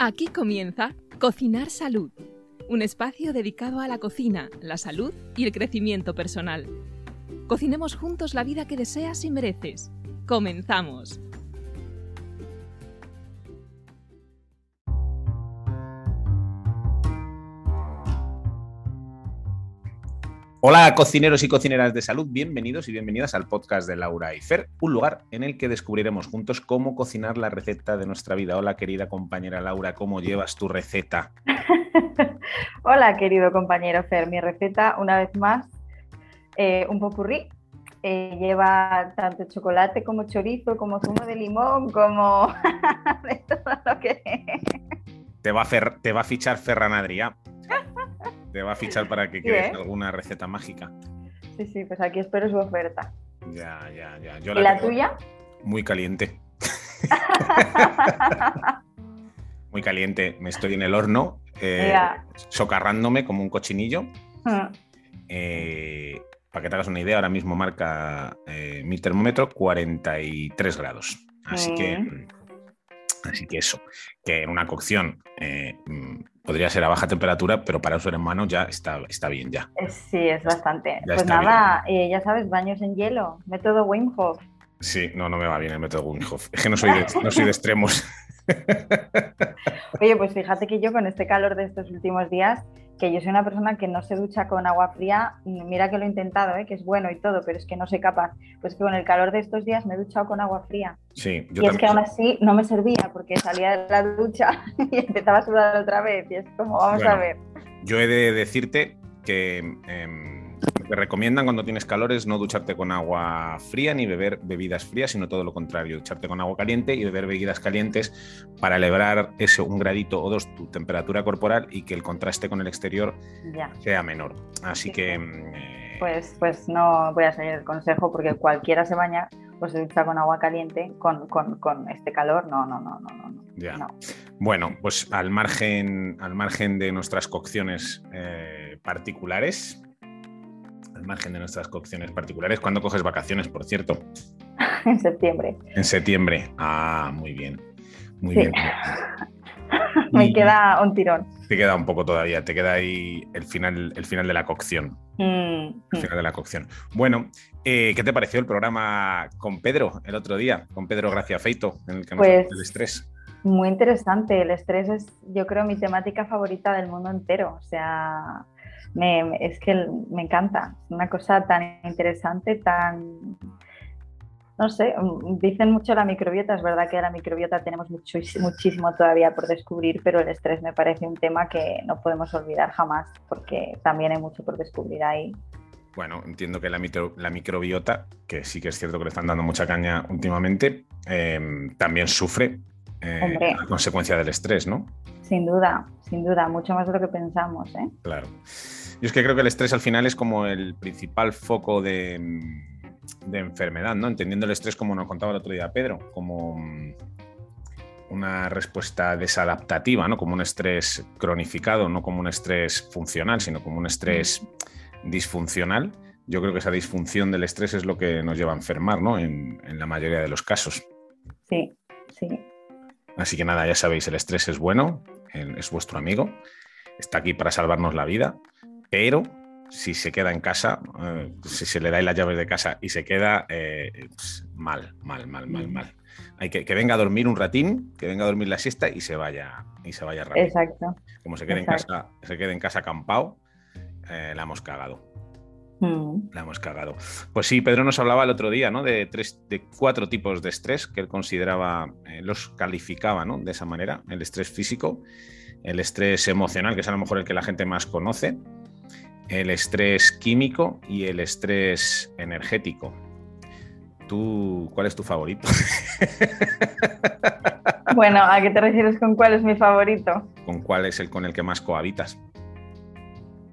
Aquí comienza Cocinar Salud, un espacio dedicado a la cocina, la salud y el crecimiento personal. Cocinemos juntos la vida que deseas y mereces. Comenzamos. Hola cocineros y cocineras de salud, bienvenidos y bienvenidas al podcast de Laura y Fer, un lugar en el que descubriremos juntos cómo cocinar la receta de nuestra vida. Hola querida compañera Laura, ¿cómo llevas tu receta? Hola querido compañero Fer, mi receta una vez más, eh, un popurrí. Eh, lleva tanto chocolate como chorizo, como zumo de limón, como de todo lo que... Te va a, fer- te va a fichar Ferran Adrià. Te va a fichar para que Sí, crees ¿eh? alguna receta mágica. Sí, sí, pues aquí espero su oferta. Ya, ya, ya. Yo ¿Y la tuya? Muy caliente. Muy caliente. Me estoy en el horno, eh, socarrándome como un cochinillo. Mm, Eh, para que te hagas una idea, ahora mismo marca eh, mi termómetro 43 grados. Así que, así que eso, que en una cocción eh, mm, podría ser a baja temperatura, pero para usar en mano ya está, está bien ya. eh, Sí, es bastante. Ya Pues nada, eh, ya sabes, baños en hielo, método Wim Hof. Sí, no, no me va bien el método Wim Hof. Es que no soy de, no soy de extremos. Oye, pues fíjate que yo con este calor de estos últimos días, que yo soy una persona que no se ducha con agua fría, mira que lo he intentado, ¿eh? que es bueno y todo, pero es que no soy capaz. Pues que con el calor de estos días me he duchado con agua fría. Sí, yo y es que aún así no me servía porque salía de la ducha y empezaba a sudar otra vez. Y es como, vamos a ver. Yo he de decirte que em, que recomiendan cuando tienes calor es no ducharte con agua fría ni beber bebidas frías, sino todo lo contrario, ducharte con agua caliente y beber bebidas calientes para elevar eso un gradito o dos tu temperatura corporal y que el contraste con el exterior Ya. sea menor. Así Sí, que em, eh, Pues, pues no voy a seguir el consejo porque cualquiera se baña, pues se ducha con agua caliente, con, con, con este calor. No, no, no, no, no. no. ya. no. Bueno, pues al margen, al margen de nuestras cocciones eh, particulares, al margen de nuestras cocciones particulares, ¿cuándo coges vacaciones, por cierto? en septiembre. En septiembre. Ah, muy bien. Muy Sí. bien. Me queda un tirón. Te queda un poco todavía, te queda ahí el final, el final de la cocción. Mm, El mm. final de la cocción. Bueno, eh, ¿qué te pareció el programa con Pedro el otro día? Con Pedro Gracia Feito, en el que nos Pues- del estrés. Muy interesante. El estrés es, yo creo, mi temática favorita del mundo entero. O sea, me- es que me encanta. Es una cosa tan interesante, tan... No sé, mm, dicen mucho la microbiota. Es verdad que la microbiota tenemos mucho, muchísimo todavía por descubrir, pero el estrés me parece un tema que no podemos olvidar jamás, porque también hay mucho por descubrir ahí. Bueno, entiendo que la, micro- la microbiota, que sí que es cierto que le están dando mucha caña últimamente, eh, también sufre eh, consecuencia del estrés, ¿no? Sin duda, sin duda, mucho más de lo que pensamos. ¿eh? Claro. Yo es que creo que el estrés al final es como el principal foco de, de enfermedad, ¿no? Entendiendo el estrés como nos contaba el otro día Pedro, como mm, una respuesta desadaptativa, ¿no? Como un estrés cronificado, no como un estrés funcional, sino como un estrés disfuncional. Yo creo que esa disfunción del estrés es lo que nos lleva a enfermar, ¿no? En, en la mayoría de los casos. Sí, sí. Así que nada, ya sabéis, el estrés es bueno, es vuestro amigo, está aquí para salvarnos la vida, pero si se queda en casa, eh, si se le dais las llaves de casa y se queda eh, pues, mal, mal, mal, mal, mal. Hay que que venga a dormir un ratín, que venga a dormir la siesta y se vaya y se vaya rápido. Exacto. Como se quede en casa, se quede en casa acampado, eh, la hemos cagado. Mm. La hemos cagado. Pues sí, Pedro nos hablaba el otro día, ¿no? De tres, de cuatro tipos de estrés que él consideraba, eh, los calificaba, ¿no? De esa manera: el estrés físico, el estrés emocional, que es a lo mejor el que la gente más conoce, el estrés químico y el estrés energético. ¿Tú, cuál es tu favorito? Bueno, ¿a qué te refieres con cuál es mi favorito? ¿Con cuál es el con el que más cohabitas?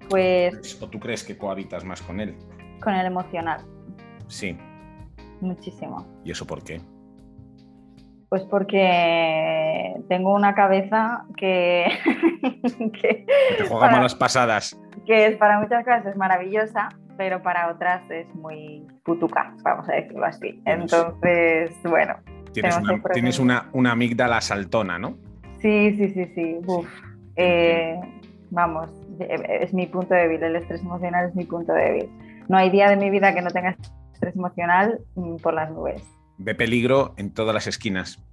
Pues ¿O tú crees que cohabitas más con él? con el emocional, Sí. muchísimo. ¿Y eso por qué? Pues porque tengo una cabeza que, que, te juega Para- malas pasadas. que es para muchas cosas es maravillosa, pero para otras es muy putuca, vamos a decirlo así. Bueno, sí. Entonces, bueno, Tienes, una, tienes una, una amígdala saltona, ¿no? Sí, sí, sí, sí. Uf. Eh, vamos, es mi punto débil, el estrés emocional es mi punto débil. No hay día de mi vida que no tenga estrés emocional mm, por las nubes. Ve peligro en todas las esquinas.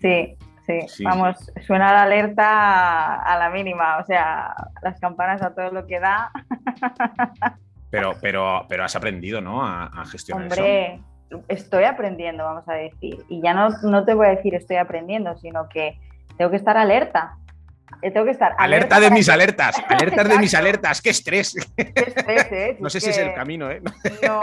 Sí, sí, vamos, suena la alerta a la mínima, o sea, las campanas a todo lo que da. Pero, pero, pero has aprendido, ¿no? A, gestionar Hombre, estoy aprendiendo, vamos a decir. Y ya no, no te voy a decir estoy aprendiendo, sino que tengo que estar alerta. Eh, tengo que estar alerta, de mis alertas, alertas de mis alertas, qué estrés. Qué estrés, ¿eh? No sé si es el camino, ¿eh? No,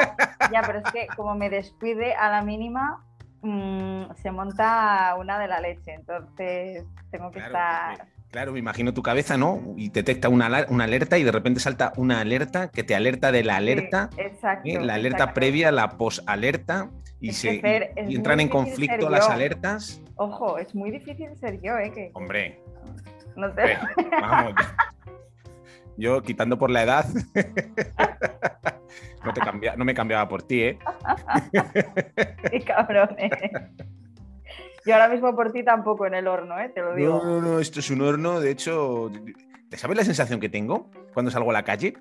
ya, pero es que como me descuide a la mínima, mm, se monta una de la leche, entonces tengo que estar... claro, me imagino tu cabeza, ¿no? Y detecta una, una, alerta y de repente salta una alerta que te alerta de la alerta, exacto, ¿eh? la alerta previa, la posalerta y, se, y, entran en conflicto las alertas. Ojo, es muy difícil ser yo, ¿eh? Que, Hombre. No sé. Vamos. Yo, quitando por la edad, no, te cambia, no me cambiaba por ti, ¿eh? Qué cabrón, ¿eh? Yo ahora mismo por ti tampoco en el horno, ¿eh? Te lo digo. No, no, no, esto es un horno. De hecho, ¿te sabes la sensación que tengo cuando salgo a la calle?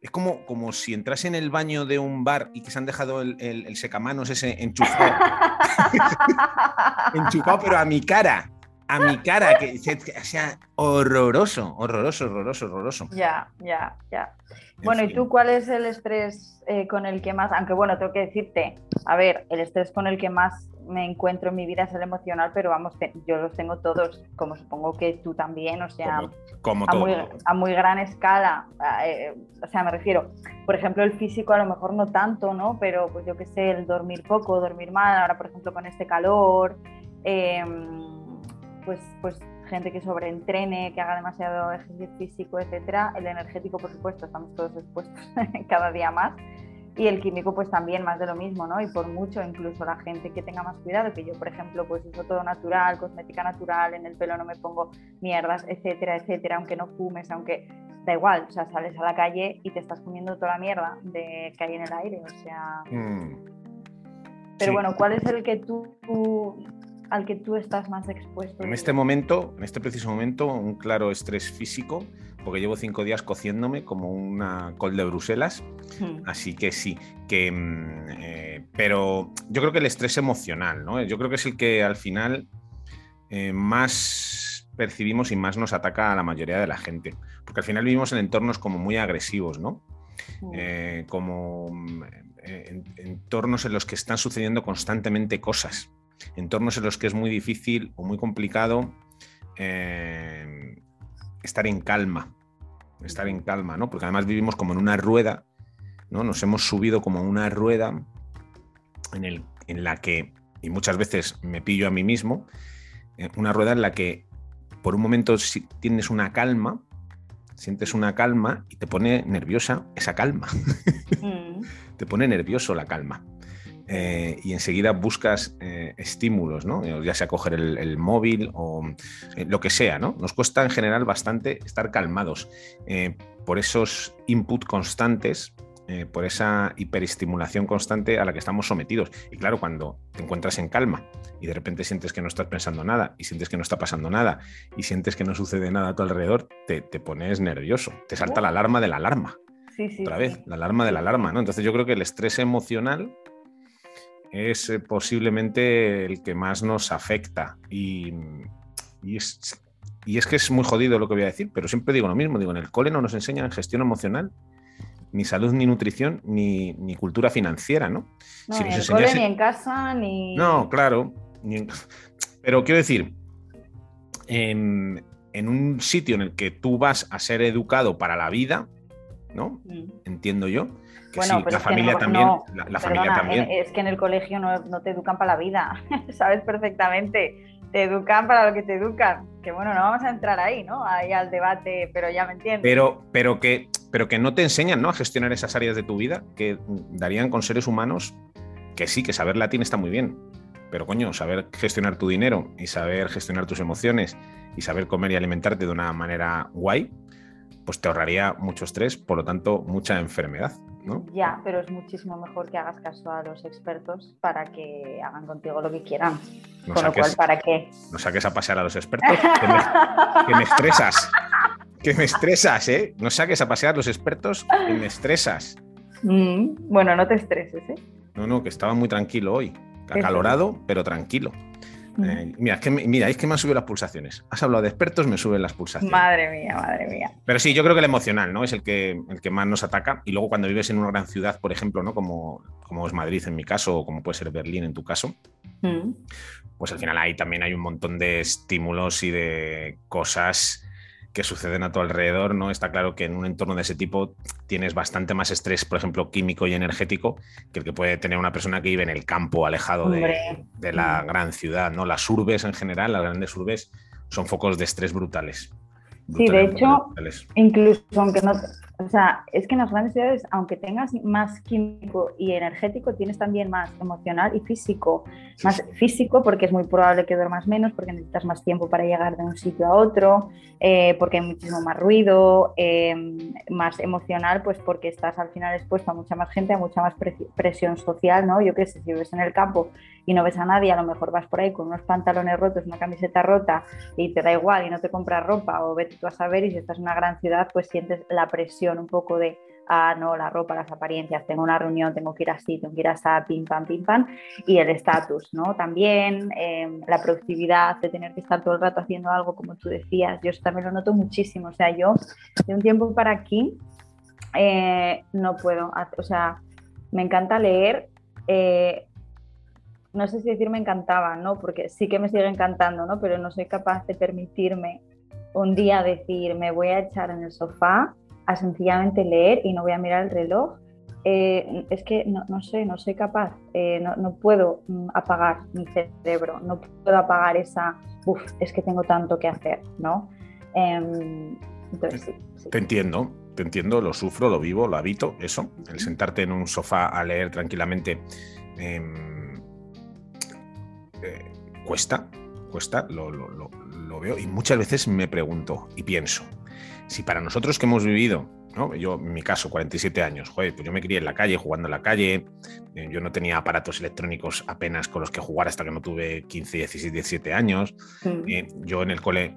Es como, como si entras en el baño de un bar y que se han dejado el, el, secamanos ese enchufado. enchufado, pero a mi cara. A mi cara, que sea horroroso, horroroso, horroroso, horroroso. Ya, ya, ya. bueno, ¿y tú cuál es el estrés eh, con el que más? Aunque bueno, tengo que decirte, a ver, el estrés con el que más me encuentro en mi vida es el emocional, pero vamos, yo los tengo todos, como supongo que tú también, o sea, como, a, muy, a, muy, gran escala. Eh, o sea, me refiero, por ejemplo, el físico a lo mejor no tanto, ¿no? Pero pues yo qué sé, el dormir poco, dormir mal, ahora por ejemplo con este calor, em, pues, pues gente que sobreentrene, que haga demasiado ejercicio físico, etcétera. El energético, por supuesto, estamos todos expuestos cada día más y el químico pues también más de lo mismo, ¿no? Y por mucho incluso la gente que tenga más cuidado, que yo por ejemplo pues uso todo natural, cosmética natural, en el pelo no me pongo mierdas, etcétera, etcétera, aunque no fumes, aunque da igual, o sea, sales a la calle y te estás comiendo toda la mierda de que hay en el aire, o sea... Mm. Pero bueno, ¿cuál es el que tú, al que tú estás más expuesto? En este momento, en este preciso momento, un claro estrés físico porque llevo cinco días cociéndome como una col de Bruselas. Hmm. Así que sí, que, mm, eh, pero yo creo que el estrés emocional, ¿no? Yo creo que es el que al final eh, más percibimos y más nos ataca a la mayoría de la gente. Porque al final vivimos en entornos como muy agresivos, ¿no? Hmm. Eh, como mm, entornos en los que están sucediendo constantemente cosas, entornos en los que es muy difícil o muy complicado estar en calma, estar en calma, ¿no? Porque además vivimos como en una rueda, ¿no? Nos hemos subido como una rueda en, el, en la que, y muchas veces me pillo a mí mismo, eh, una rueda en la que por un momento si tienes una calma, sientes una calma y te pone nerviosa esa calma. Mm. te pone nervioso la calma. Eh, y enseguida buscas eh, estímulos, ¿no? Eh, ya sea coger el, móvil o lo que sea. ¿no? Nos cuesta en general bastante estar calmados por esos input constantes, por esa hiperestimulación constante a la que estamos sometidos. Y claro, cuando te encuentras en calma y de repente sientes que no estás pensando nada y sientes que no está pasando nada y sientes que no sucede nada a tu alrededor, te, pones nervioso, te salta la alarma de la alarma. Sí, sí, Otra vez, la alarma de la alarma, ¿no? Entonces yo creo que el estrés emocional es eh, posiblemente el que más nos afecta. Y, es, que es muy jodido lo que voy a decir, pero siempre digo lo mismo, digo, en el cole no nos enseñan gestión emocional, ni salud, ni nutrición, ni, cultura financiera, ¿no? ni en el cole, ni en casa, ni... No, claro. Pero quiero decir, en, un sitio en el que tú vas a ser educado para la vida, ¿no? Mm. Entiendo yo bueno, la familia también. la, familia también. Es que en el colegio no, te educan para la vida, sabes perfectamente. Te educan para lo que te educan. Que bueno, no vamos a entrar ahí, ¿no? Ahí al debate, pero ya me entiendes. Pero, pero, que, pero que no te enseñan ¿no? a gestionar esas áreas de tu vida que darían con seres humanos que sí, que saber latín está muy bien. Pero coño, saber gestionar tu dinero y saber gestionar tus emociones y saber comer y alimentarte de una manera guay, pues te ahorraría mucho estrés, por lo tanto, mucha enfermedad. Ya, pero es muchísimo mejor que hagas caso a los expertos para que hagan contigo lo que quieran. No Con lo cual, ¿para qué? no saques a pasear a los expertos, que me, que me estresas. Que me estresas, ¿eh? No saques a pasear a los expertos, que me estresas. Mm, bueno, no te estreses, ¿eh? No, no, que estaba muy tranquilo hoy. Acalorado, pero tranquilo. Mm. Eh, mira, es que, me- mira, es que me han subido las pulsaciones. Has hablado de expertos, me suben las pulsaciones. Madre mía, madre mía. Pero sí, yo creo que el emocional, ¿no? Es el que, el que más nos ataca. Y luego cuando vives en una gran ciudad, por ejemplo, ¿no? Como, como es Madrid en mi caso, o como puede ser Berlín en tu caso, Mm. pues al final ahí también hay un montón de estímulos y de cosas que suceden a tu alrededor, ¿no? Está claro que en un entorno de ese tipo tienes bastante más estrés, por ejemplo, químico y energético, que el que puede tener una persona que vive en el campo, alejado de, la gran ciudad, ¿no? Las urbes en general, las grandes urbes, son focos de estrés brutales. Sí, de hecho, brutales. Incluso aunque no, o sea, es que en las grandes ciudades, aunque tengas más químico y energético, tienes también más emocional y físico. Sí, Más sí. físico porque es muy probable que duermas menos, porque necesitas más tiempo para llegar de un sitio a otro, eh, porque hay muchísimo más ruido, eh, más emocional, pues porque estás al final expuesto a mucha más gente, a mucha más presi- presión social, ¿no? Yo qué sé, si vives en el campo y no ves a nadie, a lo mejor vas por ahí con unos pantalones rotos, una camiseta rota y te da igual y no te compras ropa o vete tú a saber y si estás en una gran ciudad pues sientes la presión un poco de ah no, la ropa, las apariencias, tengo una reunión, tengo que ir así, tengo que ir así, pim pam, pim pam y el estatus, ¿no? También eh, la productividad de tener que estar todo el rato haciendo algo como tú decías, yo también lo noto muchísimo, o sea, yo de un tiempo para aquí eh, no puedo, o sea, me encanta leer, eh, no sé si decir me encantaba, ¿no? Porque sí que me sigue encantando, ¿no? Pero no soy capaz de permitirme un día decir, me voy a echar en el sofá a sencillamente leer y no voy a mirar el reloj. Eh, es que no, no sé, no soy capaz, eh, no, no puedo mm, apagar mi cerebro, no puedo apagar esa, uff, es que tengo tanto que hacer, ¿no? Em, entonces. Te entiendo, te entiendo, lo sufro, lo vivo, lo habito, eso. El sentarte en un sofá a leer tranquilamente em, eh, cuesta, cuesta, lo, lo- lo- lo veo y muchas veces me pregunto y pienso, si para nosotros que hemos vivido, ¿no? yo en mi caso, 47 años, joder, pues yo me crié en la calle, jugando en la calle, eh, yo no tenía aparatos electrónicos apenas con los que jugar hasta que no tuve 15, 16, 17 años, Mm. eh, yo en el cole,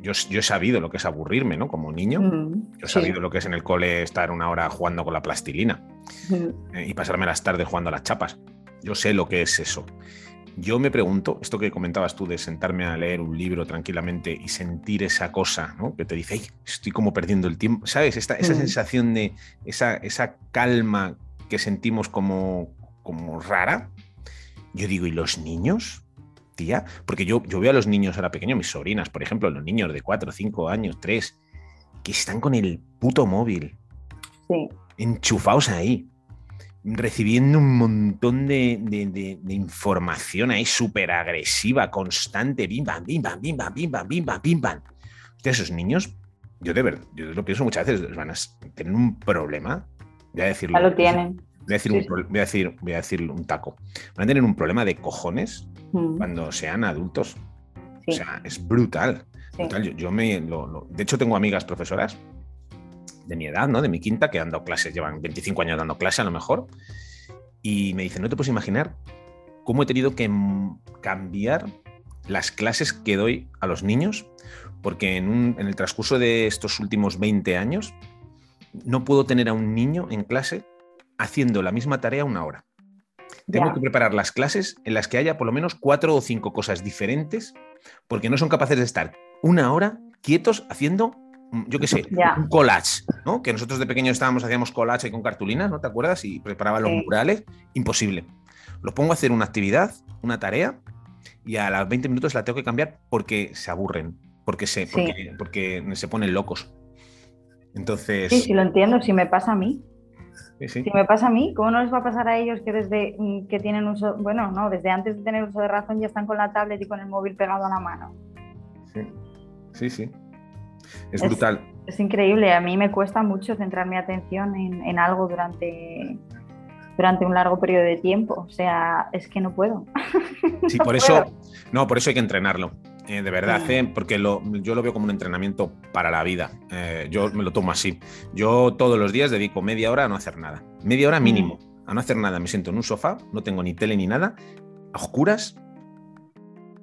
yo, yo he sabido lo que es aburrirme, ¿no? Como niño. Mm, Yo he sí. sabido lo que es en el cole estar una hora jugando con la plastilina Mm. eh, y pasarme las tardes jugando a las chapas. Yo sé lo que es eso. Yo me pregunto, esto que comentabas tú de sentarme a leer un libro tranquilamente y sentir esa cosa, ¿no? Que te dice, "Ay, estoy como perdiendo el tiempo, ¿sabes? Esta, esa Mm. sensación de esa, esa calma que sentimos como, como rara. Yo digo, ¿y los niños? Tía, porque yo, yo veo a los niños ahora pequeños, mis sobrinas, por ejemplo, los niños de 4, 5 años, 3, que están con el puto móvil, Sí. enchufados ahí, recibiendo un montón de, de- de- de información ahí súper agresiva, constante, bim bam, bim bam, bim bam, bim bam, bim bam, bim bam. Hostia, esos niños, yo de verdad, yo lo pienso muchas veces, van a tener un problema, voy a decirlo. Ya lo tienen. Voy a decir, Sí, un, voy a decir, voy a decir un taco. Van a tener un problema de cojones Mm, cuando sean adultos. sí, O sea, es brutal. sí. brutal. Yo, yo me, lo- lo- de hecho, tengo amigas profesoras de mi edad, ¿no? De mi quinta, que han dado clases, llevan 25 años dando clase a lo mejor. Y me dicen, no te puedes imaginar cómo he tenido que cambiar las clases que doy a los niños, porque en, un- en el transcurso de estos últimos 20 años no puedo tener a un niño en clase haciendo la misma tarea una hora. Tengo que preparar las clases en las que haya por lo menos cuatro o cinco cosas diferentes, porque no son capaces de estar una hora quietos haciendo, yo qué sé, un collage, ¿no? Que nosotros de pequeños estábamos, hacíamos collage ahí con cartulinas, ¿no te acuerdas? Y preparaba los murales, imposible. Los pongo a hacer una actividad, una tarea, y a las 20 minutos la tengo que cambiar porque se aburren, porque se, Sí. porque, porque se ponen locos. Entonces, Sí, sí, lo entiendo. Si me pasa a mí, sí, sí. si me pasa a mí, ¿cómo no les va a pasar a ellos que desde mm, que tienen uso, bueno, no, desde antes de tener uso de razón ya están con la tablet y con el móvil pegado a la mano? Sí, sí. sí. Es, Es- brutal. Es increíble. A mí me cuesta mucho centrar mi atención en, en algo durante, durante un largo periodo de tiempo. O sea, es que no puedo. Sí, No por eso, no, por eso hay que entrenarlo. eh, de verdad, Sí. eh, porque lo- yo lo veo como un entrenamiento para la vida. Eh, yo me lo tomo así. Yo todos los días dedico media hora a no hacer nada. Media hora mínimo a no hacer nada. Me siento en un sofá, no tengo ni tele ni nada, a oscuras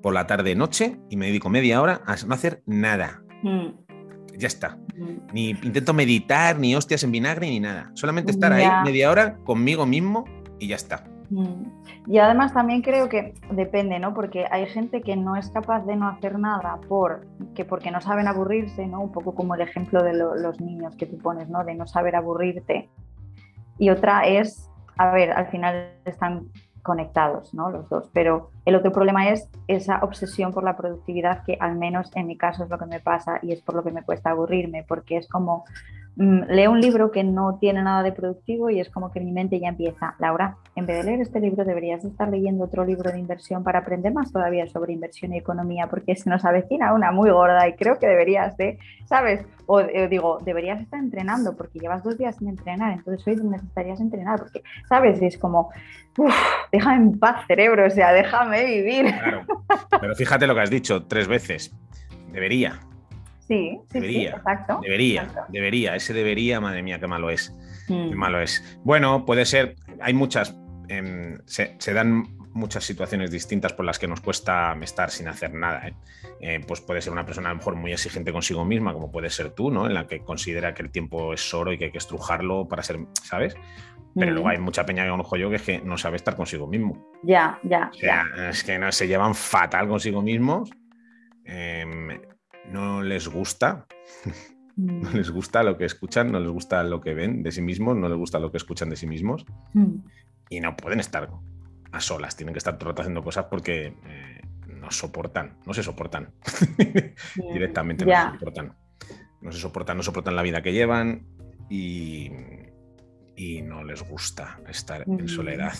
por la tarde-noche y me dedico media hora a no hacer nada. Mm, Ya está. Ni intento meditar, ni hostias en vinagre, ni nada. Solamente estar Ya. ahí media hora conmigo mismo y ya está. Mm. Y además también creo que depende, ¿no? Porque hay gente que no es capaz de no hacer nada por, que porque no saben aburrirse, ¿no? Un poco como el ejemplo de lo- los niños que tú pones, ¿no? De no saber aburrirte. Y otra es, a ver, al final están conectados, ¿no? Los dos. Pero el otro problema es esa obsesión por la productividad que al menos en mi caso es lo que me pasa y es por lo que me cuesta aburrirme, porque es como leo un libro que no tiene nada de productivo y es como que mi mente ya empieza, Laura, en vez de leer este libro deberías estar leyendo otro libro de inversión para aprender más todavía sobre inversión y economía, porque se nos avecina una muy gorda y creo que deberías de, ¿sabes? O eh, digo, deberías estar entrenando porque llevas dos días sin entrenar, entonces hoy necesitarías entrenar, porque, ¿sabes? Y es como, uff, déjame en paz, cerebro, o sea, déjame vivir. Claro. Pero fíjate lo que has dicho tres veces. Debería, Sí, sí, sí, Debería, exacto. debería, exacto. debería. Ese debería, madre mía, qué malo es. Mm, Qué malo es. Bueno, puede ser, hay muchas, em, se, se dan muchas situaciones distintas por las que nos cuesta estar sin hacer nada. ¿eh? Eh, pues puede ser una persona a lo mejor muy exigente consigo misma, como puede ser tú, ¿no? En la que considera que el tiempo es oro y que hay que estrujarlo para ser, ¿sabes? Pero mm. luego hay mucha peña que conozco yo que es que no sabe estar consigo mismo. Ya, ya, O sea, es que no, se llevan fatal consigo mismos. em, no les gusta, no les gusta lo que escuchan, no les gusta lo que ven de sí mismos, no les gusta lo que escuchan de sí mismos Mm, y no pueden estar a solas, tienen que estar todo el rato haciendo cosas porque eh, no soportan, no se soportan mm, directamente, no se soportan. No se soportan, no soportan la vida que llevan y, y no les gusta estar en Mm. soledad.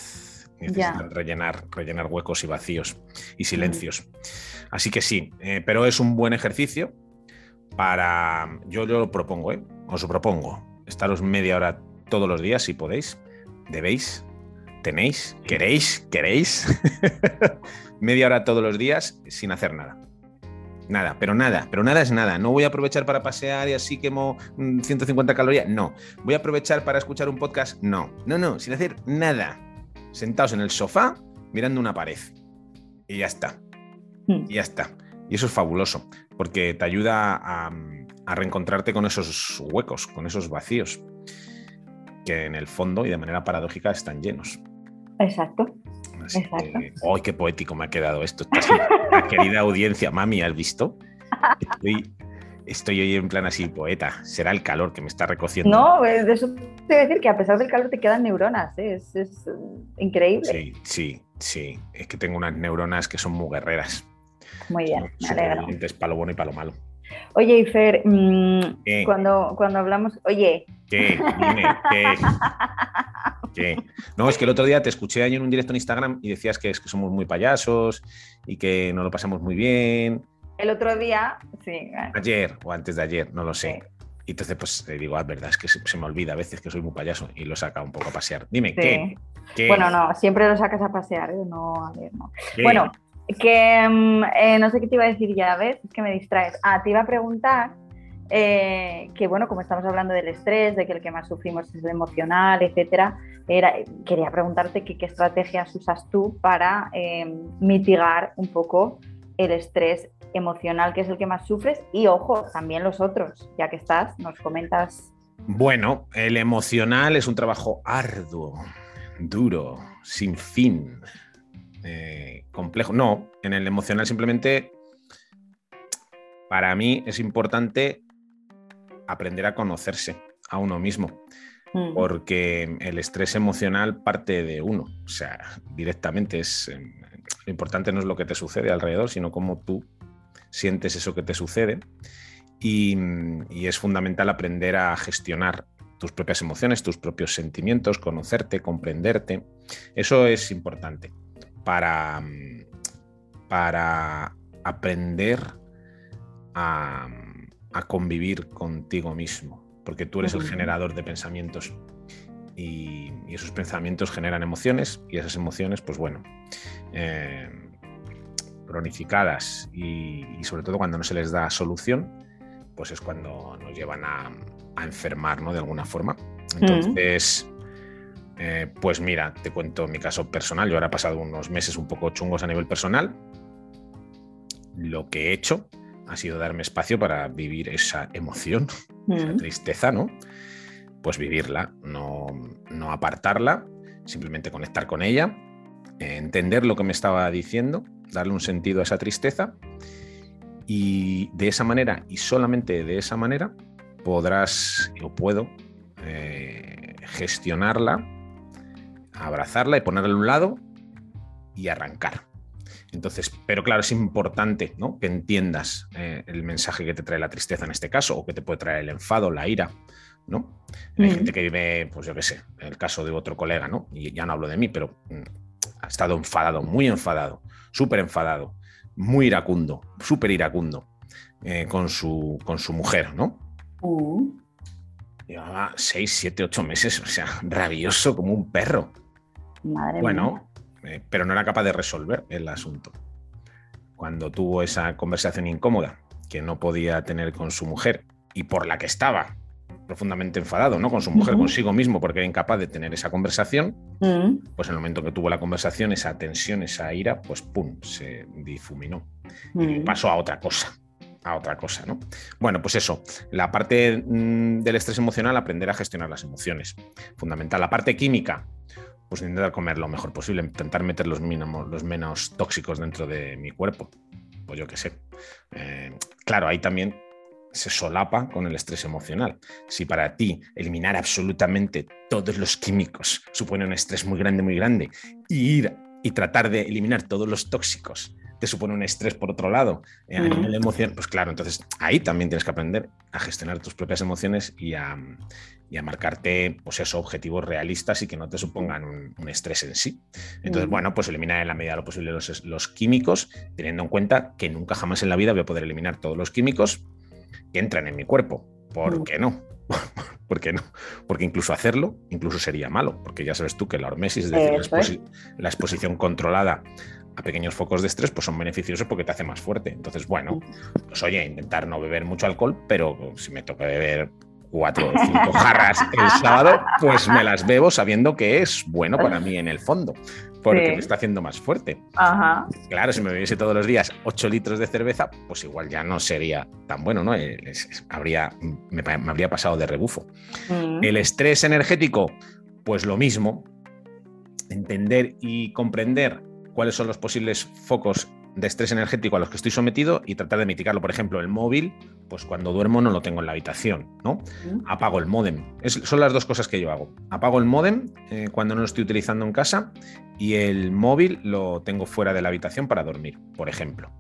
Necesitan rellenar, rellenar huecos y vacíos y silencios. Así que sí, eh, pero es un buen ejercicio para. Yo, yo lo propongo, ¿eh? Os lo propongo. Estaros media hora todos los días si podéis. Debéis, tenéis, queréis, queréis. media hora todos los días sin hacer nada. Nada, pero nada, pero nada es nada. No voy a aprovechar para pasear y así quemo mm, 150 calorías. No. Voy a aprovechar para escuchar un podcast. No. No, no, sin hacer nada. Sentados en el sofá mirando una pared. Y ya está. Mm. Y ya está. Y eso es fabuloso, porque te ayuda a, a reencontrarte con esos huecos, con esos vacíos, que en el fondo y de manera paradójica están llenos. Exacto. Así Exacto. que, ¡ay, qué poético me ha quedado esto! Está así, la querida audiencia, mami, ¿has visto? Estoy, estoy hoy en plan así, poeta. Será el calor que me está recociendo. No, de eso te voy a decir que a pesar del calor te quedan neuronas, ¿eh? es, es, eh, increíble. Sí, sí, sí. Es que tengo unas neuronas que son muy guerreras. Muy bien, me alegro. Para lo bueno y para lo malo. Oye, Ifer, mm, cuando, cuando hablamos, oye, ¿Qué? Dime, ¿qué? ¿Qué? No, es que el otro día te escuché ahí en un directo en Instagram y decías que, es que somos muy payasos y que no lo pasamos muy bien. El otro día, sí, Ayer o antes de ayer, no lo sé. Sí. Y entonces, pues te digo, ah, verdad, es que se, se me olvida a veces que soy muy payaso y lo saca un poco a pasear. Dime, Sí. ¿qué? ¿Qué? bueno, no, siempre lo sacas a pasear, ¿eh? no, a ver, no. ¿Qué? Bueno, que mm, eh, no sé qué te iba a decir ya, ¿ves? Es que me distraes. Ah, te iba a preguntar eh, que, bueno, como estamos hablando del estrés, de que el que más sufrimos es el emocional, etcétera, era, quería preguntarte que, qué estrategias usas tú para mitigar un poco el estrés emocional, que es el que más sufres, y ojo, también los otros, ya que estás, nos comentas. Bueno, el emocional es un trabajo arduo, duro, sin fin, eh, complejo. No, en el emocional simplemente, para mí es importante aprender a conocerse a uno mismo, Mm, porque el estrés emocional parte de uno, o sea, directamente es... eh, Lo importante no es lo que te sucede alrededor, sino cómo tú sientes eso que te sucede. Y, y es fundamental aprender a gestionar tus propias emociones, tus propios sentimientos, conocerte, comprenderte. Eso es importante para, para aprender a, a convivir contigo mismo, porque tú eres el generador de pensamientos y, y esos pensamientos generan emociones y esas emociones, pues bueno, eh, cronificadas y, y sobre todo cuando no se les da solución, pues es cuando nos llevan a, a enfermar, ¿no? De alguna forma. Entonces, eh, pues mira, te cuento mi caso personal. Yo ahora he pasado unos meses un poco chungos a nivel personal lo que he hecho ha sido darme espacio para vivir esa emoción, esa tristeza, ¿no? Pues vivirla, no, no apartarla, simplemente conectar con ella, entender lo que me estaba diciendo, darle un sentido a esa tristeza y de esa manera y solamente de esa manera podrás o puedo eh, gestionarla, abrazarla y ponerla a un lado y arrancar. Entonces, pero claro, es importante ¿no? que entiendas eh, el mensaje que te trae la tristeza en este caso, o que te puede traer el enfado, la ira, ¿no? Hay mm. gente que vive, pues yo qué sé, en el caso de otro colega, ¿no? Y ya no hablo de mí, pero mm, ha estado enfadado, muy enfadado, súper enfadado, muy iracundo, súper iracundo eh, con, su, con su mujer, ¿no? Uh. Llevaba seis, siete, ocho meses, o sea, rabioso como un perro. Madre bueno, eh, pero no era capaz de resolver el asunto. Cuando tuvo esa conversación incómoda que no podía tener con su mujer y por la que estaba profundamente enfadado, ¿no? Con su mujer, consigo mismo, porque era incapaz de tener esa conversación, mm. pues en el momento que tuvo la conversación, esa tensión, esa ira, pues pum, se difuminó. Y mm. pasó a otra cosa a otra cosa, ¿no? Bueno, pues eso, la parte mm, del estrés emocional, aprender a gestionar las emociones, fundamental. La parte química, pues intentar comer lo mejor posible, intentar meter los, mínimos, los menos tóxicos dentro de mi cuerpo, pues yo qué sé. Eh, claro, ahí también se solapa con el estrés emocional. Si para ti eliminar absolutamente todos los químicos supone un estrés muy grande, muy grande, y ir y tratar de eliminar todos los tóxicos te supone un estrés por otro lado, eh, a nivel emoción, pues claro, entonces ahí también tienes que aprender a gestionar tus propias emociones y a, marcarte, pues esos objetivos realistas y que no te supongan un, estrés en sí. Entonces, bueno, pues eliminar en la medida de lo posible los, los químicos, teniendo en cuenta que nunca jamás en la vida voy a poder eliminar todos los químicos que entran en mi cuerpo. ¿Por qué no? ¿Por qué no? Porque incluso hacerlo, incluso sería malo, porque ya sabes tú que la hormesis, es decir, la, exposición controlada a pequeños focos de estrés, pues son beneficiosos porque te hace más fuerte. Entonces, bueno, pues oye, intentar no beber mucho alcohol, pero si me toca beber cuatro o cinco jarras el sábado, pues me las bebo sabiendo que es bueno para mí en el fondo, porque me está haciendo más fuerte. Claro, si me bebiese todos los días ocho litros de cerveza, pues igual ya no sería tan bueno, ¿no? habría, me, habría pasado de rebufo. Mm. El estrés energético, pues lo mismo, entender y comprender cuáles son los posibles focos de estrés energético a los que estoy sometido y tratar de mitigarlo. Por ejemplo, el móvil, pues cuando duermo no lo tengo en la habitación, ¿no? Apago el módem. son las dos cosas que yo hago. Apago el módem eh, cuando no lo estoy utilizando en casa y el móvil lo tengo fuera de la habitación para dormir, por ejemplo.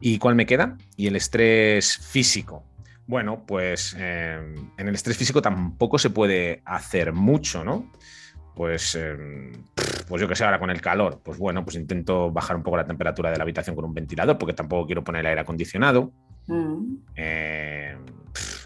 ¿Y cuál me queda? Y el estrés físico. Bueno, pues eh, en el estrés físico tampoco se puede hacer mucho, ¿no? Pues, em, pues yo que sé, ahora con el calor, pues bueno, pues intento bajar un poco la temperatura de la habitación con un ventilador, porque tampoco quiero poner el aire acondicionado. Mm. Em,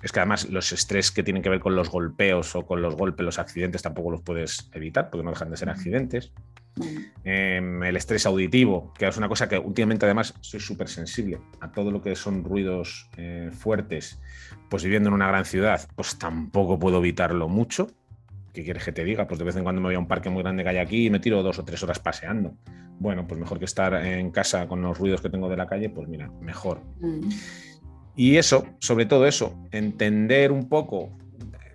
es que además los estrés que tienen que ver con los golpeos o con los golpes, los accidentes, tampoco los puedes evitar, porque no dejan de ser mm. accidentes. Mm. Em, el estrés auditivo, que es una cosa que últimamente además soy súper sensible a todo lo que son ruidos eh, fuertes, pues viviendo en una gran ciudad, pues tampoco puedo evitarlo mucho. ¿Qué quieres que te diga? Pues de vez en cuando me voy a un parque muy grande que hay aquí y me tiro dos o tres horas paseando. Bueno, pues mejor que estar en casa con los ruidos que tengo de la calle, pues mira, mejor. Mm. Y eso, sobre todo eso, entender un poco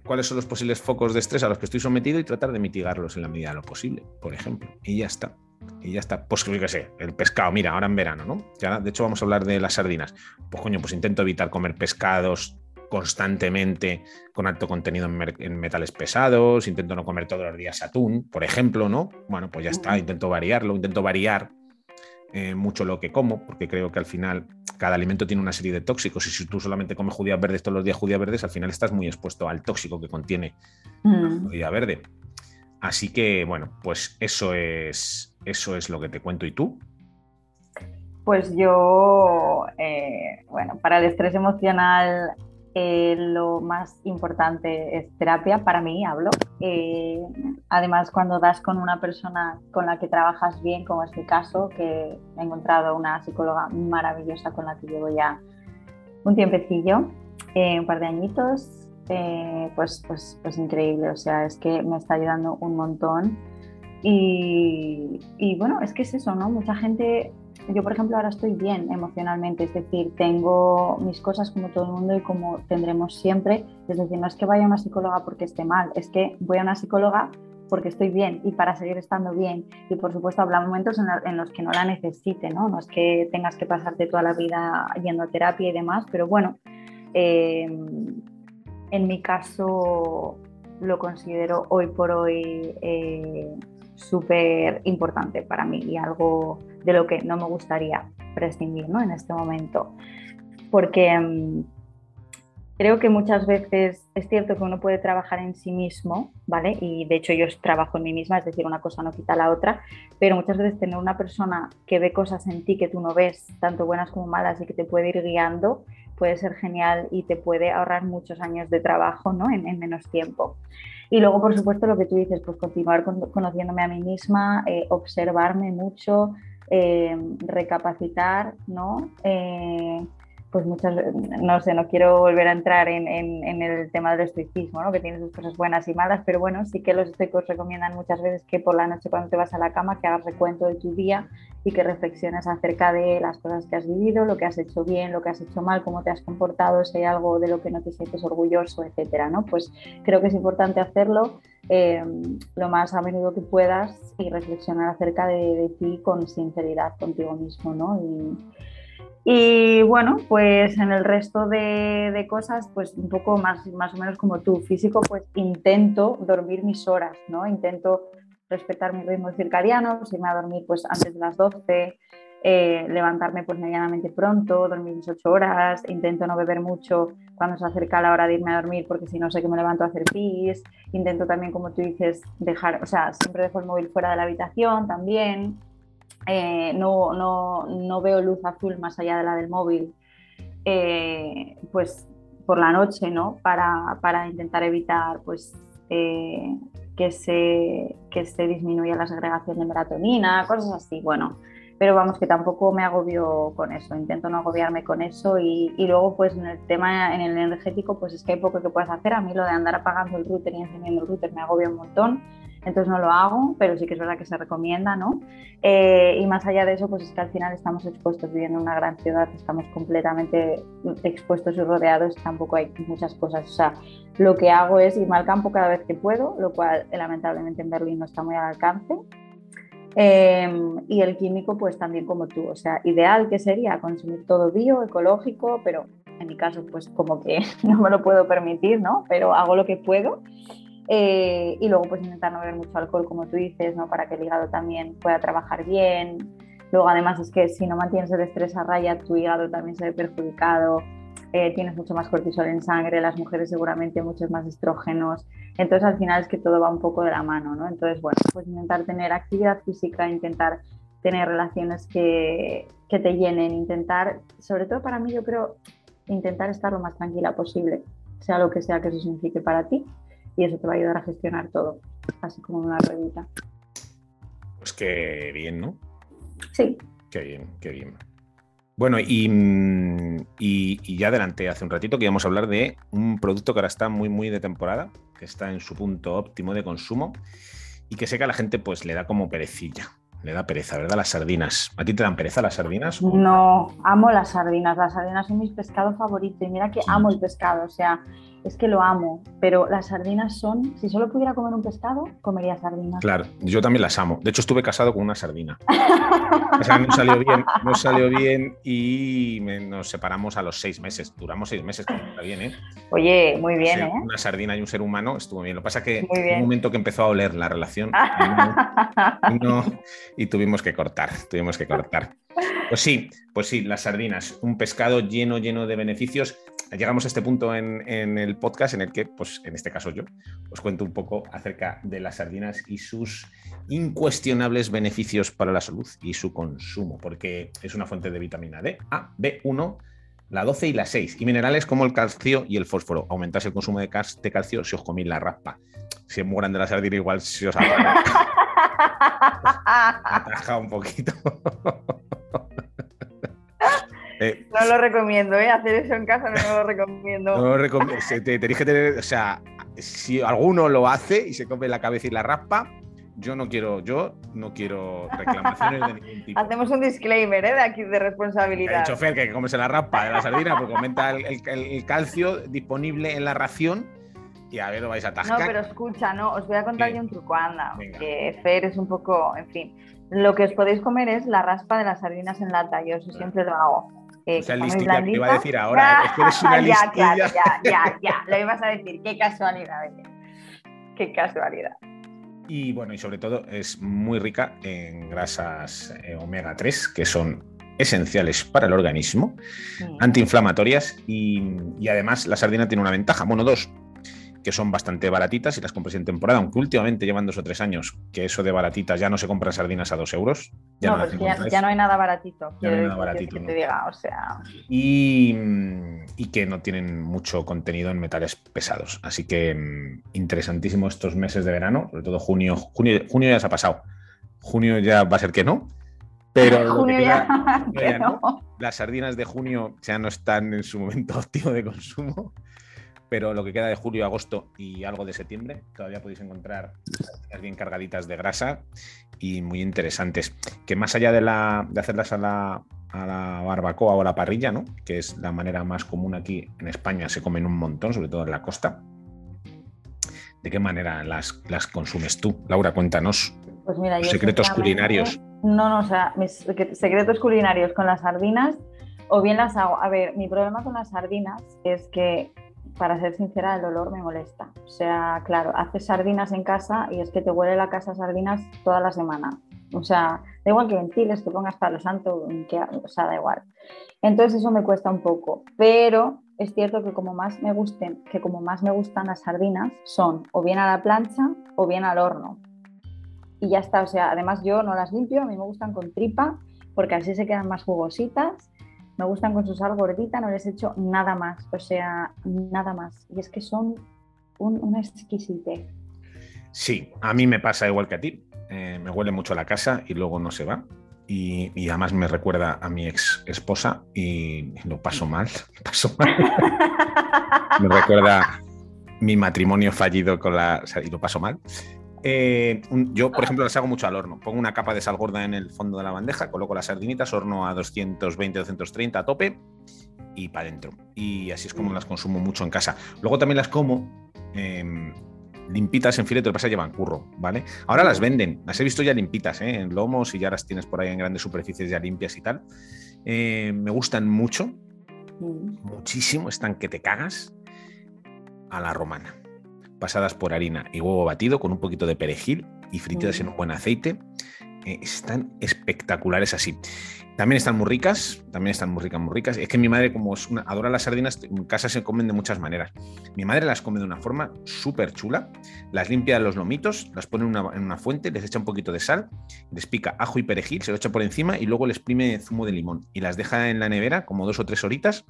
cuáles son los posibles focos de estrés a los que estoy sometido y tratar de mitigarlos en la medida de lo posible, por ejemplo. Y ya está. Y ya está. Pues yo qué sé, el pescado, mira, ahora en verano, ¿no? Ya, de hecho, vamos a hablar de las sardinas. Pues coño, pues intento evitar comer pescados constantemente con alto contenido en, metales pesados, intento no comer todos los días atún, por ejemplo, ¿no? Bueno, pues ya está, intento variarlo, intento variar eh, mucho lo que como, porque creo que al final cada alimento tiene una serie de tóxicos y si tú solamente comes judías verdes todos los días judías verdes, al final estás muy expuesto al tóxico que contiene la judía verde. Así que, bueno, pues eso es, eso es lo que te cuento. ¿Y tú? Pues yo, eh, bueno, para el estrés emocional eh, lo más importante es terapia, para mí hablo. Eh, además, cuando das con una persona con la que trabajas bien, como es mi caso, que he encontrado una psicóloga maravillosa con la que llevo ya un tiempecillo, eh, un par de añitos, pues, pues, pues increíble, o sea, es que me está ayudando un montón. Y, y bueno, es que es eso, ¿no? Mucha gente yo por ejemplo ahora estoy bien emocionalmente, es decir, tengo mis cosas como todo el mundo y como tendremos siempre, es decir, no es que vaya a una psicóloga porque esté mal, es que voy a una psicóloga porque estoy bien y para seguir estando bien. Y por supuesto habrá momentos en, los que no la necesite, ¿no? No es que tengas que pasarte toda la vida yendo a terapia y demás, pero bueno, eh, en mi caso lo considero hoy por hoy eh, súper importante para mí y algo de lo que no me gustaría prescindir ¿no? en este momento. Porque mm, creo que muchas veces es cierto que uno puede trabajar en sí mismo, ¿vale? Y de hecho yo trabajo en mí misma, es decir, una cosa no quita la otra, pero muchas veces tener una persona que ve cosas en ti que tú no ves, tanto buenas como malas, y que te puede ir guiando, puede ser genial y te puede ahorrar muchos años de trabajo, ¿no? En, en menos tiempo. Y luego, por supuesto, lo que tú dices, pues continuar conociéndome a mí misma, eh, observarme mucho, eh, recapacitar, ¿no? Eh, pues muchas, no sé, no quiero volver a entrar en, el tema del estoicismo, ¿no? que tiene sus cosas buenas y malas, pero bueno, sí que los estoicos recomiendan muchas veces que por la noche cuando te vas a la cama que hagas recuento de tu día y que reflexiones acerca de las cosas que has vivido, lo que has hecho bien, lo que has hecho mal, cómo te has comportado, si hay algo de lo que no te sientes orgulloso, etcétera, ¿no? Pues creo que es importante hacerlo eh, lo más a menudo que puedas y reflexionar acerca de, ti con sinceridad contigo mismo, ¿no? Y bueno, pues en el resto de, cosas, pues un poco más, más o menos como tú, físico, pues intento dormir mis horas, ¿no? Intento respetar mi ritmo circadiano, irme a dormir pues antes de las 12, eh, levantarme pues medianamente pronto, dormir mis 8 horas, intento no beber mucho cuando se acerca la hora de irme a dormir porque si no sé que me levanto a hacer pis, intento también como tú dices dejar, o sea, siempre dejo el móvil fuera de la habitación también, eh, no, no, no, veo luz azul más allá de la del móvil, eh, pues por la noche, ¿no? Para, para intentar evitar, pues, eh, que, se, que se disminuya la segregación de melatonina, cosas así, bueno. Pero vamos, que tampoco me agobio con eso, intento no agobiarme con eso y, y, luego pues en el tema, en el energético, pues es que hay poco que puedes hacer. A mí lo de andar apagando el router y encendiendo el router me agobia un montón entonces no lo hago, pero sí que es verdad que se recomienda, ¿no? Eh, y más allá de eso, pues es que al final estamos expuestos viviendo en una gran ciudad, estamos completamente expuestos y rodeados, tampoco hay muchas cosas, o sea, lo que hago es irme al campo cada vez que puedo, lo cual lamentablemente en Berlín no está muy al alcance. Em, y el químico, pues también como tú, o sea, ideal que sería consumir todo bio, ecológico, pero en mi caso, pues como que no me lo puedo permitir, ¿no? Pero hago lo que puedo. Eh, y luego pues intentar no beber mucho alcohol, como tú dices, ¿no? para que el hígado también pueda trabajar bien. Luego además es que si no mantienes el estrés a raya, tu hígado también se ve perjudicado, eh, tienes mucho más cortisol en sangre, las mujeres seguramente muchos más estrógenos. Entonces al final es que todo va un poco de la mano, ¿no? Entonces, bueno, pues intentar tener actividad física, intentar tener relaciones que, que te llenen, intentar, sobre todo para mí yo creo, intentar estar lo más tranquila posible, sea lo que sea que eso signifique para ti y eso te va a ayudar a gestionar todo, así como una ruedita. Pues qué bien, ¿no? Sí. Qué bien, qué bien. Bueno, y, y, ya adelanté hace un ratito que íbamos a hablar de un producto que ahora está muy, muy de temporada, que está en su punto óptimo de consumo y que sé que a la gente pues le da como perecilla. Le da pereza, ¿verdad? Las sardinas. ¿A ti te dan pereza las sardinas? No, amo las sardinas. Las sardinas son mis pescados favoritos. Y mira que amo el pescado. O sea, es que lo amo, pero las sardinas son, si solo pudiera comer un pescado, comería sardinas. Claro, yo también las amo. De hecho, estuve casado con una sardina. o sea, no salió bien, no salió bien y nos separamos a los seis meses. Duramos seis meses, está bien, ¿eh? Oye, muy bien, ¿eh? Una sardina y un ser humano estuvo bien. Lo que pasa es que en un momento que empezó a oler la relación y tuvimos que cortar, tuvimos que cortar. Pues sí, pues sí, las sardinas, un pescado lleno, lleno de beneficios llegamos a este punto en, el podcast en el que, pues en este caso yo, os cuento un poco acerca de las sardinas y sus incuestionables beneficios para la salud y su consumo, porque es una fuente de vitamina D, A, B1, la 12 y la 6, y minerales como el calcio y el fósforo. Aumentas el consumo de, calcio si os coméis la raspa. Si es muy grande la sardina, igual si os ataja un poquito. Eh, no lo recomiendo, ¿eh? Hacer eso en casa no lo recomiendo. No lo recomiendo. Tenéis que tener, o sea, si alguno lo hace y se come la cabeza y la raspa, yo no quiero, yo no quiero reclamaciones de ningún tipo. Hacemos un disclaimer ¿eh? de aquí de responsabilidad. El chofer que comerse la rapa de la sardina, porque aumenta el, calcio disponible en la ración y a ver, lo vais a atascar. No, pero escucha, no, os voy a contar yo un truco, anda, que Fer es un poco, en fin. Lo que os podéis comer es la raspa de las sardinas en lata, yo eso siempre lo hago. Eh, o sea, listilla que iba a decir ahora, es que eres una ya, Claro, ya, ya, ya, lo ibas a decir, qué casualidad, qué casualidad. Y bueno, y sobre todo es muy rica en grasas eh, omega 3, que son esenciales para el organismo, antiinflamatorias y, y, además la sardina tiene una ventaja, bueno, dos que son bastante baratitas y las compras en temporada, aunque últimamente llevan dos o tres años que eso de baratitas ya no se compran sardinas a dos euros. Ya no, pues ya, no hay nada baratito. Ya no hay nada baratito. te diga, o sea... y, y, que no tienen mucho contenido en metales pesados. Así que mm, interesantísimo estos meses de verano, sobre todo junio. Junio, junio ya se ha pasado. Junio ya va a ser que no, pero junio ya, las sardinas de junio ya no están en su momento óptimo de consumo pero lo que queda de julio, agosto y algo de septiembre, todavía podéis encontrar bien cargaditas de grasa y muy interesantes. Que más allá de, la, de hacerlas a la, a la barbacoa o a la parrilla, ¿no? que es la manera más común aquí en España, se comen un montón, sobre todo en la costa. ¿De qué manera las, las consumes tú? Laura, cuéntanos. Pues mira, secretos culinarios. No, no, o sea, mis secretos culinarios con las sardinas, o bien las hago. A ver, mi problema con las sardinas es que para ser sincera, el olor me molesta. O sea, claro, haces sardinas en casa y es que te huele la casa a sardinas toda la semana. O sea, da igual que ventiles, que pongas palo santo, que, o sea, da igual. Entonces eso me cuesta un poco, pero es cierto que como más me gusten, que como más me gustan las sardinas son o bien a la plancha o bien al horno. Y ya está, o sea, además yo no las limpio, a mí me gustan con tripa porque así se quedan más jugositas me gustan con su sal gordita, no les he hecho nada más, o sea, nada más. Y es que son un, una exquisitez. Sí, a mí me pasa igual que a ti. Eh, me huele mucho la casa y luego no se va. Y, además me recuerda a mi ex esposa y lo paso mal, paso mal. me recuerda mi matrimonio fallido con la... y lo paso mal. Eh, yo, por ejemplo, las hago mucho al horno. Pongo una capa de sal gorda en el fondo de la bandeja, coloco las sardinitas, horno a 220, 230 a tope y para adentro. Y así es como las consumo mucho en casa. Luego también las como em, limpitas en filete, lo que pasa llevan curro, ¿vale? Ahora las venden, las he visto ya limpitas, ¿eh? en lomos y ya las tienes por ahí en grandes superficies ya limpias y tal. Eh, me gustan mucho, mm. muchísimo, están que te cagas a la romana pasadas por harina y huevo batido con un poquito de perejil y fritadas en un buen aceite. Eh, están espectaculares así. También están muy ricas, también están muy ricas, muy ricas. Es que mi madre, como adora las sardinas, en casa se comen de muchas maneras. Mi madre las come de una forma súper chula, las limpia los lomitos, las pone en una, en una, fuente, les echa un poquito de sal, les pica ajo y perejil, se lo echa por encima y luego les exprime zumo de limón y las deja en la nevera como dos o tres horitas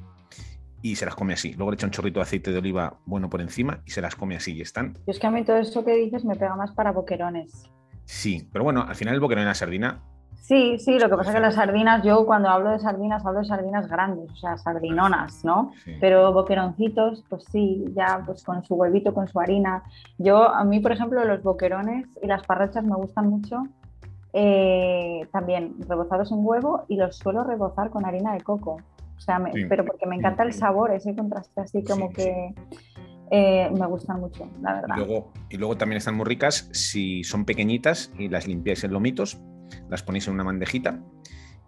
y se las come así. Luego le echa un chorrito de aceite de oliva bueno por encima y se las come así y están. es que a mí todo eso que dices me pega más para boquerones. Sí, pero bueno, al final el boquerón y la sardina. Sí, sí, lo que pasa es que las sardinas, yo cuando hablo de sardinas, hablo de sardinas grandes, o sea, sardinonas, ¿no? Pero boqueroncitos, pues sí, ya pues con su huevito, con su harina. Yo, a mí, por ejemplo, los boquerones y las parrachas me gustan mucho. Eh, también rebozados en huevo y los suelo rebozar con harina de coco. O sea, pero porque me encanta el sabor, ese contraste así como que eh, me gustan mucho, la verdad. Y luego, y luego también están muy ricas si son pequeñitas y las limpiáis en lomitos, las ponéis en una bandejita,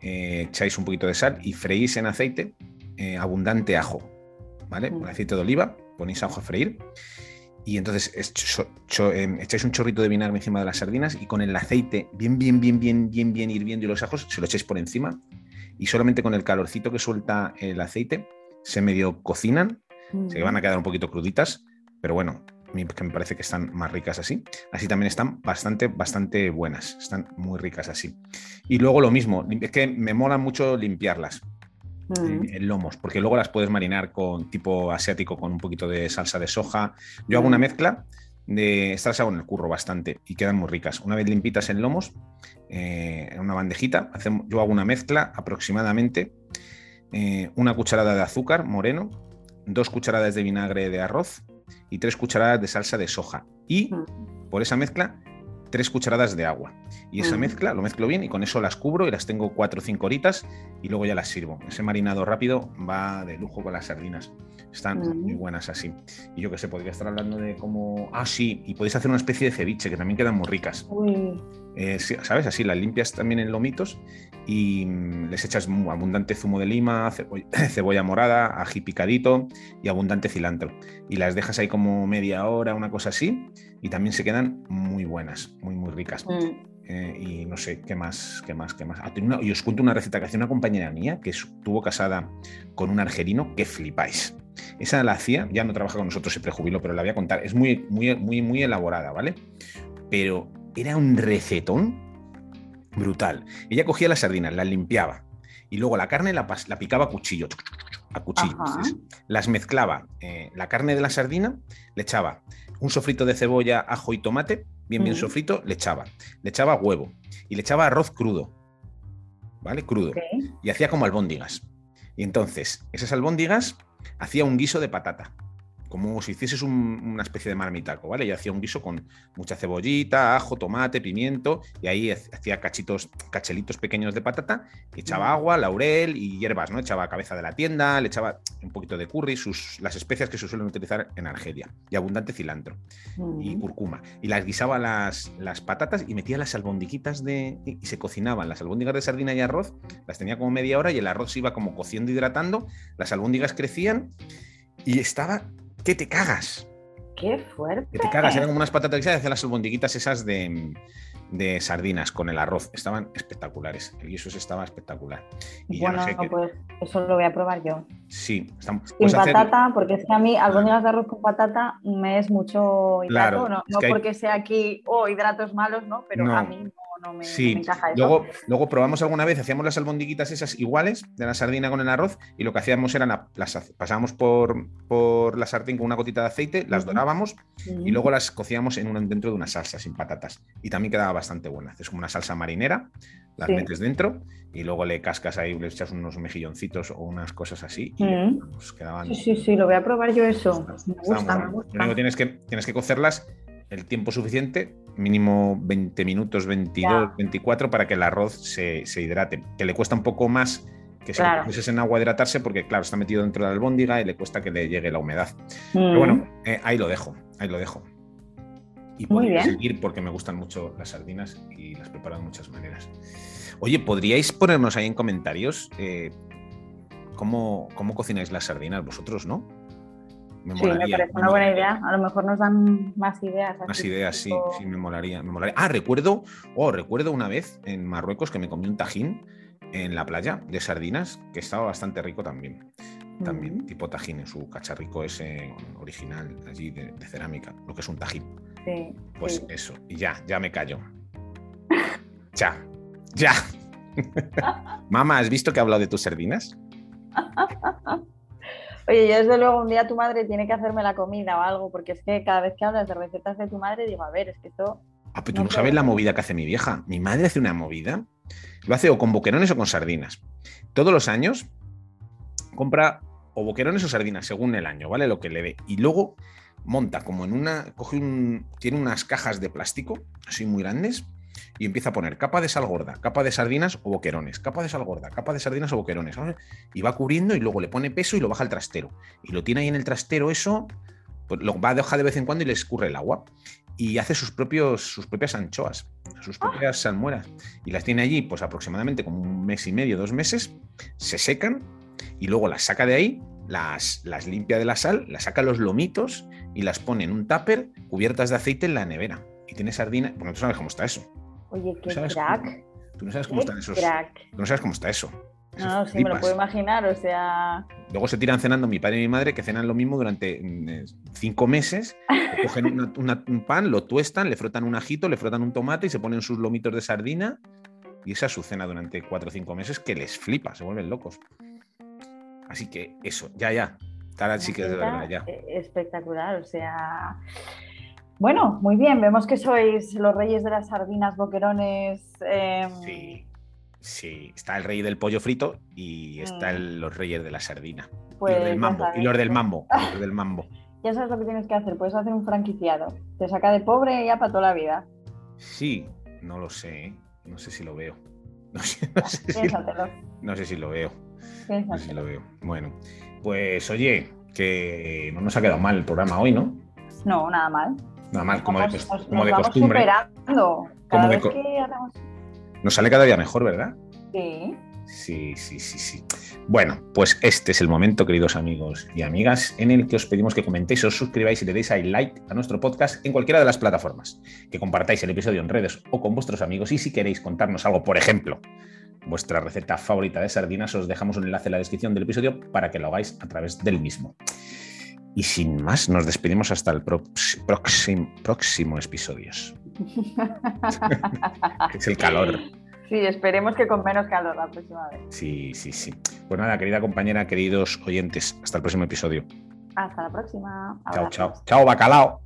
eh, echáis un poquito de sal y freís en aceite eh, abundante ajo, ¿vale? Un aceite de oliva, ponéis ajo a freír y entonces echáis un chorrito de vinagre encima de las sardinas y con el aceite bien, bien, bien, bien, bien, bien hirviendo y los ajos se lo echáis por encima y solamente con el calorcito que suelta el aceite se medio cocinan, se van a quedar un poquito cruditas, pero bueno, que me parece que están más ricas así. Así también están bastante, bastante buenas, están muy ricas así. Y luego lo mismo, es que me mola mucho limpiarlas. En, lomos, porque luego las puedes marinar con tipo asiático con un poquito de salsa de soja. Yo hago una mezcla de estas hago en el curro bastante y quedan muy ricas. Una vez limpitas en lomos, eh, en una bandejita, hacemos, yo hago una mezcla aproximadamente eh, una cucharada de azúcar moreno, dos cucharadas de vinagre de arroz y tres cucharadas de salsa de soja. Y por esa mezcla tres cucharadas de agua. Y esa Mm. mezcla lo mezclo bien y con eso las cubro y las tengo cuatro o cinco horitas y luego ya las sirvo. Ese marinado rápido va de lujo con las sardinas. Están Mm. muy buenas así. Y yo que sé, podría estar hablando de cómo... Ah, sí, y podéis hacer una especie de ceviche que también quedan muy ricas. Uy, Eh, ¿Sabes? Así las limpias también en lomitos y mm, les echas abundante zumo de lima, cebolla, cebolla morada, ají picadito y abundante cilantro. Y las dejas ahí como media hora, una cosa así, y también se quedan muy buenas, muy, muy ricas. Eh, y no sé, ¿qué más? ¿Qué más? ¿Qué más? Ah, y os cuento una receta que hacía una compañera mía que estuvo casada con un argelino que flipáis. Esa la hacía, ya no trabaja con nosotros, se prejubiló, pero la voy a contar. Es muy, muy, muy, muy elaborada, ¿vale? Pero era un recetón brutal. Ella cogía las sardinas, las limpiaba y luego la carne la, la picaba a cuchillo, a cuchillo. Entonces, las mezclaba eh, la carne de la sardina, le echaba un sofrito de cebolla, ajo y tomate, bien, bien sofrito, le echaba. Le echaba huevo y le echaba arroz crudo, ¿vale? Crudo. Y hacía como albóndigas. Y entonces, esas albóndigas hacía un guiso de patata. Como si hicieses un- una especie de marmitaco, ¿vale? Y hacía un guiso con mucha cebollita, ajo, tomate, pimiento, y ahí ha- hacía cachitos, cachelitos pequeños de patata, y echaba agua, laurel y hierbas, ¿no? Echaba cabeza de la tienda, le echaba un poquito de curry, sus, las especias que se suelen utilizar en Argelia, y abundante cilantro y cúrcuma. Y las guisaba las, las patatas y metía las albondiquitas de. y se cocinaban. Las albóndigas de sardina y arroz las tenía como media hora y el arroz se iba como cociendo, hidratando. Las albóndigas crecían y estaba. ¿Qué te cagas? Qué fuerte. Que te cagas. Eran como unas patatas guisadas y hacían las albondiguitas esas de, de sardinas con el arroz. Estaban espectaculares. El guiso estaba espectacular. Y Bueno, no sé qué. pues eso lo voy a probar yo. Sí, estamos. Sin hacer- patata, porque es que a mí albóndigas de arroz con patata me es mucho hidrato, Claro, no, es no que hay- porque sea aquí, oh, hidratos malos, ¿no? Pero No. a mí no, no me, Sí, no me encaja eso. luego, luego probamos alguna vez, hacíamos las albondiguitas esas iguales de la sardina con el arroz y lo que hacíamos era la- las pasábamos por, por la sartén con una gotita de aceite, las Ujú. dorábamos y luego las cocíamos en una- dentro de una salsa sin patatas y también quedaba bastante buena. Haces como una salsa marinera, las Sí. metes dentro y luego le cascas ahí, le echas unos mejilloncitos o unas cosas así y Mm. pues, quedaban Sí, sí, sí, lo voy a probar yo eso. Me gusta, me. Lo gusta. único tienes que, tienes que cocerlas el tiempo suficiente, mínimo 20 minutos, 22, Ya. 24, para que el arroz se, se hidrate. Que le cuesta un poco más que si Claro. lo en agua a hidratarse, porque claro, está metido dentro de la albóndiga y le cuesta que le llegue la humedad. Mm. Pero bueno, eh, ahí lo dejo, ahí lo dejo. Y bien. seguir porque me gustan mucho las sardinas y las preparo de muchas maneras. Oye, ¿podríais ponernos ahí en comentarios eh, cómo, cómo cocináis las sardinas vosotros, no? Me Sí, me parece me una buena idea. A lo mejor nos dan más ideas. Más ideas, sí, tipo- sí, me molaría, me molaría. Ah, recuerdo, oh, recuerdo una vez en Marruecos que me comí un tajín en la playa de sardinas, que estaba bastante rico también. También, Mm. tipo tajín, en su cacharrico ese original allí de, de cerámica, lo que es un tajín. Sí, Pues sí. eso, y ya, ya me callo. Ya, ya. Mamá, ¿has visto que he hablado de tus sardinas? Oye, yo desde luego un día tu madre tiene que hacerme la comida o algo, porque es que cada vez que hablas de recetas de tu madre digo, a ver, es que esto... Ah, pero tú No sabes la movida que hace mi vieja. Mi madre hace una movida. Lo hace o con boquerones o con sardinas. Todos los años compra o boquerones o sardinas, según el año, ¿vale? Lo que le dé. Y luego monta como en una. Coge un. Tiene unas cajas de plástico, así muy grandes, y empieza a poner capa de sal gorda, capa de sardinas o boquerones, capa de sal gorda, capa de sardinas o boquerones. Y va cubriendo y luego le pone peso y lo baja al trastero. Y lo tiene ahí en el trastero, eso. Pues lo va a dejar de vez en cuando y le escurre el agua y hace sus, propios, sus propias anchoas, sus propias salmueras. Y las tiene allí, pues aproximadamente como un mes y medio, dos meses, se secan y luego las saca de ahí, las, las limpia de la sal, las saca los lomitos y las pone en un tupper cubiertas de aceite en la nevera. Y tiene sardina. Bueno, tú sabes cómo está eso. Oye, ¿Tú qué crack. cómo, tú no sabes cómo están esos. crack. Tú no sabes cómo está eso. No, sí, me lo puedo imaginar, o sea... Luego se tiran cenando mi padre y mi madre, que cenan lo mismo durante mm, eh, cinco meses. Cogen una- una- un pan, lo tuestan, le frotan un ajito, le frotan un tomate y se ponen sus lomitos de sardina. Y esa es su cena durante cuatro o cinco meses que les flipa, se vuelven locos. Así que eso, ya, ya. Ahora sí que es de verdad, ya. eh, Espectacular, o sea... Bueno, muy bien, vemos que sois los reyes de las sardinas, boquerones... em, Sí, sí. Está el rey del pollo frito y Mm. el- los reyes de la sardina. pues y los del ya mambo, y los del pues, mambo, los del mambo. Ya sabes lo que tienes que hacer, puedes hacer un franquiciado. Te saca de pobre ya para toda la vida. Sí, no lo sé, ¿eh? no sé si lo veo. No sé, no sé si, no sé si lo veo. No sé si lo veo. Bueno, pues oye, que no nos ha quedado mal el programa hoy, ¿no? No, nada mal. Nada mal, como, de, como nos de vamos costumbre. superando. Cada Como de vez que Nos sale cada día mejor, ¿verdad? Sí. Sí, sí, sí, sí. Bueno, pues este es el momento, queridos amigos y amigas, en el que os pedimos que comentéis, os suscribáis y le deis ahí like a nuestro podcast en cualquiera de las plataformas, que compartáis el episodio en redes o con vuestros amigos y si queréis contarnos algo, por ejemplo, vuestra receta favorita de sardinas, os dejamos un enlace en la descripción del episodio para que lo hagáis a través del mismo. Y sin más, nos despedimos hasta el próximo, próximo episodio, es el calor. Sí, esperemos que con menos calor la próxima vez. Sí, sí, sí. Pues nada, querida compañera, queridos oyentes, hasta el próximo episodio. Hasta la próxima. Chao, chao. Chao, bacalao.